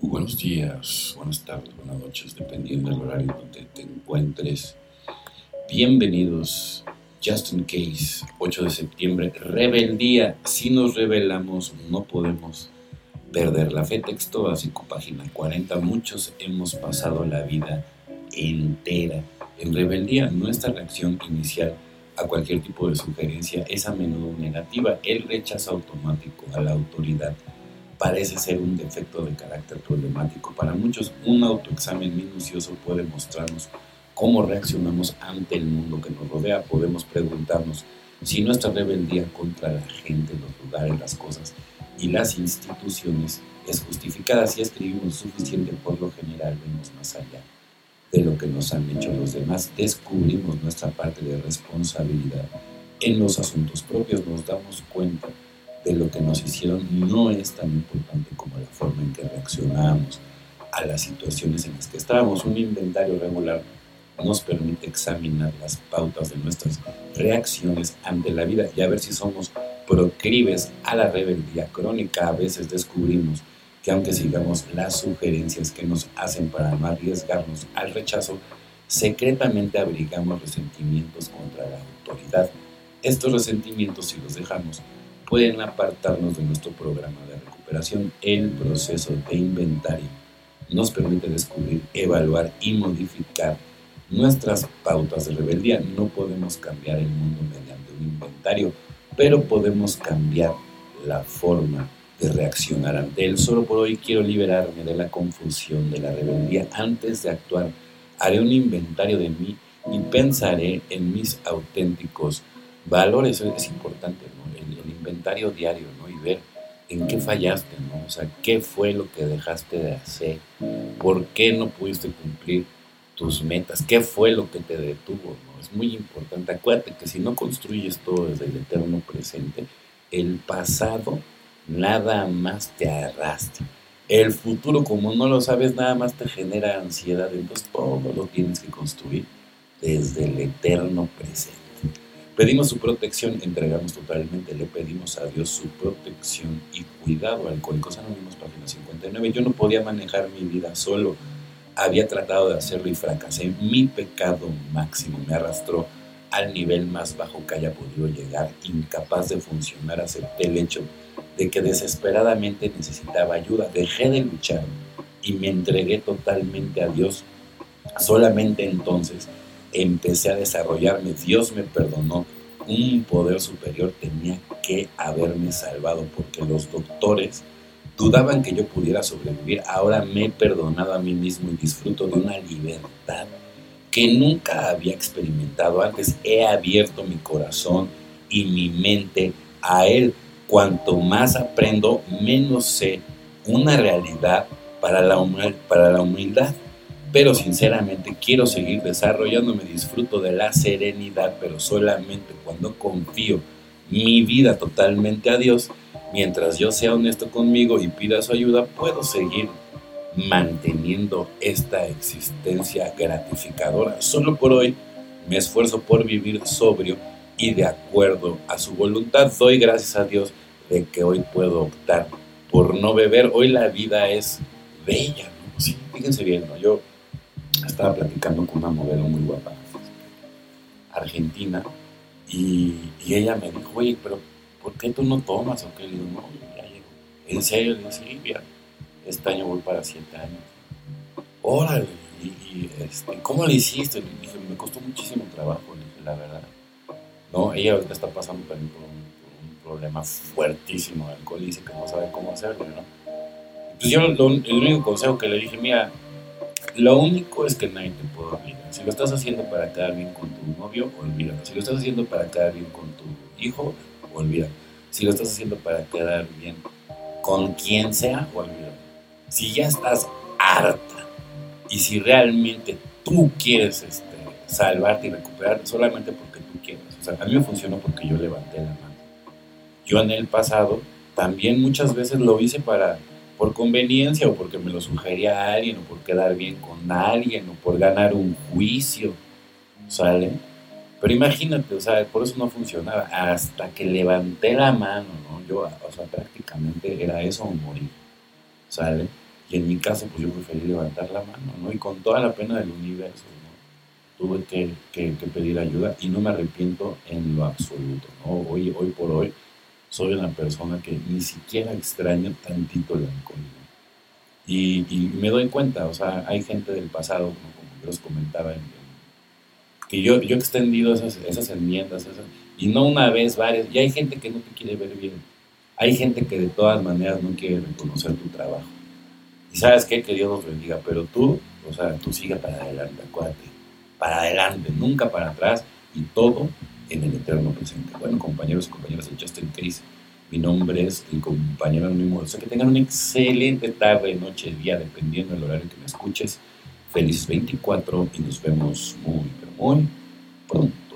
buenos días, buenas tardes, buenas noches, dependiendo del horario donde te encuentres. Bienvenidos, Just in Case, 8 de septiembre, rebeldía. Si nos rebelamos, no podemos perder la fe. Texto básico, página 40. Muchos hemos pasado la vida entera en rebeldía. Nuestra reacción inicial a cualquier tipo de sugerencia es a menudo negativa. El rechazo automático a la autoridad parece ser un defecto de carácter problemático. Para muchos, un autoexamen minucioso puede mostrarnos cómo reaccionamos ante el mundo que nos rodea. Podemos preguntarnos si nuestra rebeldía contra la gente, los lugares, las cosas y las instituciones es justificada. Si escribimos suficiente, por lo general vemos más allá de lo que nos han hecho los demás. Descubrimos nuestra parte de responsabilidad en los asuntos propios. Nos damos cuenta de lo que nos hicieron no es tan importante como la forma en que reaccionamos a las situaciones en las que estábamos. Un inventario regular nos permite examinar las pautas de nuestras reacciones ante la vida y a ver si somos proclives a la rebeldía crónica. A veces descubrimos que aunque sigamos las sugerencias que nos hacen para no arriesgarnos al rechazo, secretamente abrigamos resentimientos contra la autoridad. Estos resentimientos, si los dejamos, pueden apartarnos de nuestro programa de recuperación. El proceso de inventario nos permite descubrir, evaluar y modificar nuestras pautas de rebeldía. No podemos cambiar el mundo mediante un inventario, pero podemos cambiar la forma de reaccionar ante él. Solo por hoy quiero liberarme de la confusión de la rebeldía. Antes de actuar, haré un inventario de mí y pensaré en mis auténticos valores. Es importante, diario, ¿no? Y ver en qué fallaste, ¿no? O sea, qué fue lo que dejaste de hacer, por qué no pudiste cumplir tus metas, qué fue lo que te detuvo, ¿no? Es muy importante. Acuérdate que si no construyes todo desde el eterno presente, el pasado nada más te arrastra. El futuro, como no lo sabes, nada más te genera ansiedad, entonces todo lo tienes que construir desde el eterno presente. Pedimos su protección, entregamos totalmente, le pedimos a Dios su protección y cuidado. Alcohólicos Anónimos, página 59. Yo no podía manejar mi vida solo. Había tratado de hacerlo y fracasé. Mi pecado máximo me arrastró al nivel más bajo que haya podido llegar. Incapaz de funcionar, acepté el hecho de que desesperadamente necesitaba ayuda. Dejé de luchar y me entregué totalmente a Dios. Solamente entonces empecé a desarrollarme. Dios me perdonó. Un poder superior tenía que haberme salvado porque los doctores dudaban que yo pudiera sobrevivir. Ahora me he perdonado a mí mismo y disfruto de una libertad que nunca había experimentado antes. He abierto mi corazón y mi mente a Él cuanto más aprendo, menos sé una realidad para la, humildad. Pero sinceramente quiero seguir desarrollándome, disfruto de la serenidad, pero solamente cuando confío mi vida totalmente a Dios, mientras yo sea honesto conmigo y pida su ayuda, puedo seguir manteniendo esta existencia gratificadora. Solo por hoy me esfuerzo por vivir sobrio y de acuerdo a su voluntad. Doy gracias a Dios de que hoy puedo optar por no beber. Hoy la vida es bella, Sí, fíjense bien, ¿no? Yo estaba platicando con una modelo muy guapa, argentina, y, ella me dijo, oye, pero ¿por qué tú no tomas? ¿O qué? Le digo, no, ya llego. En serio, le digo, sí, este año voy para siete años. Órale, y, este, ¿cómo le hiciste? Le dije, me costó muchísimo trabajo, le dije, la verdad. No, ella ahorita está pasando también por un, problema fuertísimo de alcohol y dice que no sabe cómo hacerlo, ¿no? Pues yo el único consejo que le dije, mira, lo único es que nadie te puede olvidar. Si lo estás haciendo para quedar bien con tu novio, olvídalo. Si lo estás haciendo para quedar bien con tu hijo, olvídalo. Si lo estás haciendo para quedar bien con quien sea, olvídalo. Si ya estás harta y si realmente tú quieres este, salvarte y recuperarte solamente porque tú quieres. O sea, a mí me funcionó porque yo levanté la mano. Yo en el pasado también muchas veces lo hice para por conveniencia o porque me lo sugería alguien o por quedar bien con alguien o por ganar un juicio, ¿sale? Pero imagínate, o sea, por eso no funcionaba, hasta que levanté la mano, ¿no? Yo, o sea, prácticamente era eso o morir, ¿sale? Y en mi caso, pues yo preferí levantar la mano, ¿no? Y con toda la pena del universo, ¿no? Tuve que, que, pedir ayuda y no me arrepiento en lo absoluto, ¿no? Hoy, hoy por hoy soy una persona que ni siquiera extraña tantito el alcohol, y, y, me doy cuenta, o sea, hay gente del pasado, como yo les comentaba, que yo, yo he extendido esas, esas enmiendas, y no una vez, varias, y hay gente que no te quiere ver bien. Hay gente que de todas maneras no quiere reconocer tu trabajo. Y sabes qué, que Dios nos bendiga, pero tú, o sea, tú sigue para adelante, acuérdate, para adelante, nunca para atrás y todo en el eterno presente. Bueno, compañeros y compañeras de Justin Case, mi nombre es el compañero anónimo. O sea, que tengan una excelente tarde, noche, día, dependiendo del horario que me escuches. Feliz 24 y nos vemos muy, pero muy pronto.